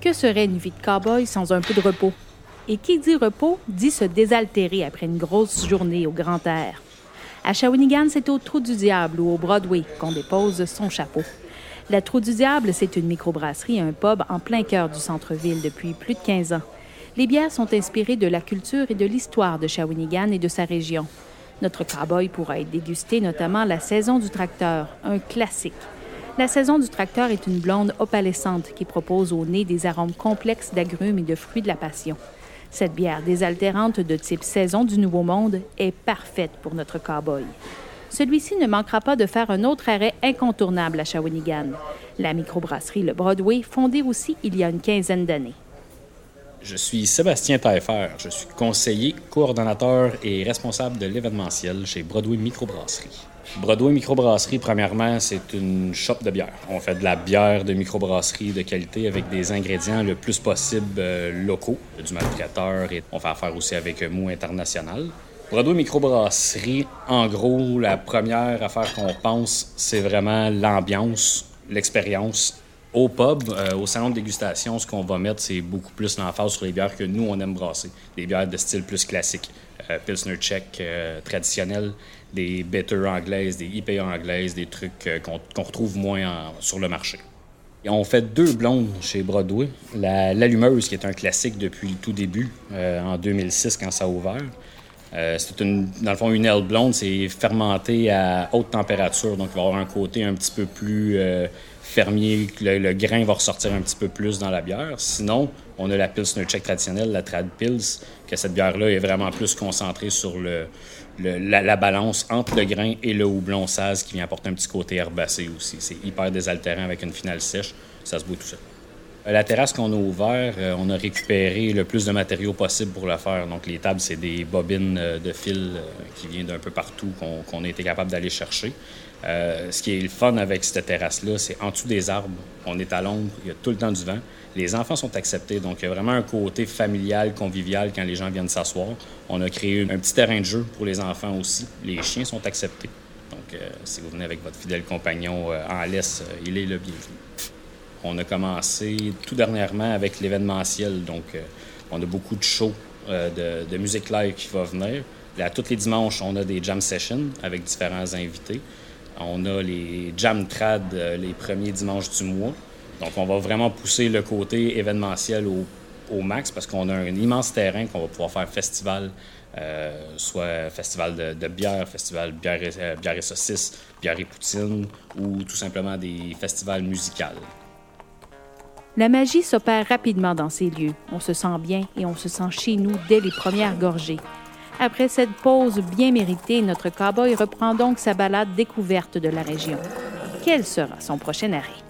Que serait une vie de cow-boy sans un peu de repos? Et qui dit repos dit se désaltérer après une grosse journée au grand air. À Shawinigan, c'est au Trou du Diable ou au Broadway qu'on dépose son chapeau. La Trou du Diable, c'est une microbrasserie et un pub en plein cœur du centre-ville depuis plus de 15 ans. Les bières sont inspirées de la culture et de l'histoire de Shawinigan et de sa région. Notre cowboy pourra être dégusté notamment la saison du tracteur, un classique. La saison du tracteur est une blonde opalescente qui propose au nez des arômes complexes d'agrumes et de fruits de la passion. Cette bière désaltérante de type saison du Nouveau Monde est parfaite pour notre cowboy. Celui-ci ne manquera pas de faire un autre arrêt incontournable à Shawinigan, la microbrasserie Le Broadway, fondée aussi il y a une quinzaine d'années. Je suis Sébastien Taillefer. Je suis conseiller, coordonnateur et responsable de l'événementiel chez Broadway Microbrasserie. Broadway Microbrasserie, premièrement, c'est une shop de bière. On fait de la bière de microbrasserie de qualité avec des ingrédients le plus possible euh, locaux, du maltraiteur et on fait affaire aussi avec Mou International. Broadway Microbrasserie, en gros, la première affaire qu'on pense, c'est vraiment l'ambiance, l'expérience au pub, euh, au salon de dégustation, ce qu'on va mettre, c'est beaucoup plus l'emphase sur les bières que nous, on aime brasser. Des bières de style plus classique. Euh, Pilsner Czech euh, traditionnel, des bitter anglaises, des IPA anglaises, des trucs qu'on retrouve moins sur le marché. on fait deux blondes chez Broadway. L'Allumeuse, qui est un classique depuis le tout début, en 2006, quand ça a ouvert. c'est une, dans le fond, une aile blonde, c'est fermenté à haute température, donc il va avoir un côté un petit peu plus fermier, le, grain va ressortir un petit peu plus dans la bière. Sinon, on a la Pilsner Czech traditionnelle, la Trad Pils, que cette bière-là est vraiment plus concentrée sur la, balance entre le grain et le houblon saz qui vient apporter un petit côté herbacé aussi. C'est hyper désaltérant avec une finale sèche. Ça se boit tout seul. Euh, la terrasse qu'on a ouverte, euh, on a récupéré le plus de matériaux possible pour le faire. Donc, les tables, c'est des bobines euh, de fil qui viennent d'un peu partout qu'on a été capable d'aller chercher. ce qui est le fun avec cette terrasse-là, c'est en dessous des arbres, on est à l'ombre, il y a tout le temps du vent. Les enfants sont acceptés, donc il y a vraiment un côté familial, convivial quand les gens viennent s'asseoir. On a créé un petit terrain de jeu pour les enfants aussi. Les chiens sont acceptés. Donc, si vous venez avec votre fidèle compagnon en laisse, il est le bienvenu. On a commencé tout dernièrement avec l'événementiel. Donc, euh, on a beaucoup de shows euh, de, musique live qui va venir. Là, tous les dimanches, on a des jam sessions avec différents invités. On a les jam trad euh, les premiers dimanches du mois. Donc, on va vraiment pousser le côté événementiel au, max parce qu'on a un immense terrain qu'on va pouvoir faire festival, soit festival de, bière, festival bière et, bière et saucisse, bière et poutine ou tout simplement des festivals musicaux. La magie s'opère rapidement dans ces lieux. On se sent bien et on se sent chez nous dès les premières gorgées. Après cette pause bien méritée, notre cowboy reprend donc sa balade découverte de la région. Quel sera son prochain arrêt?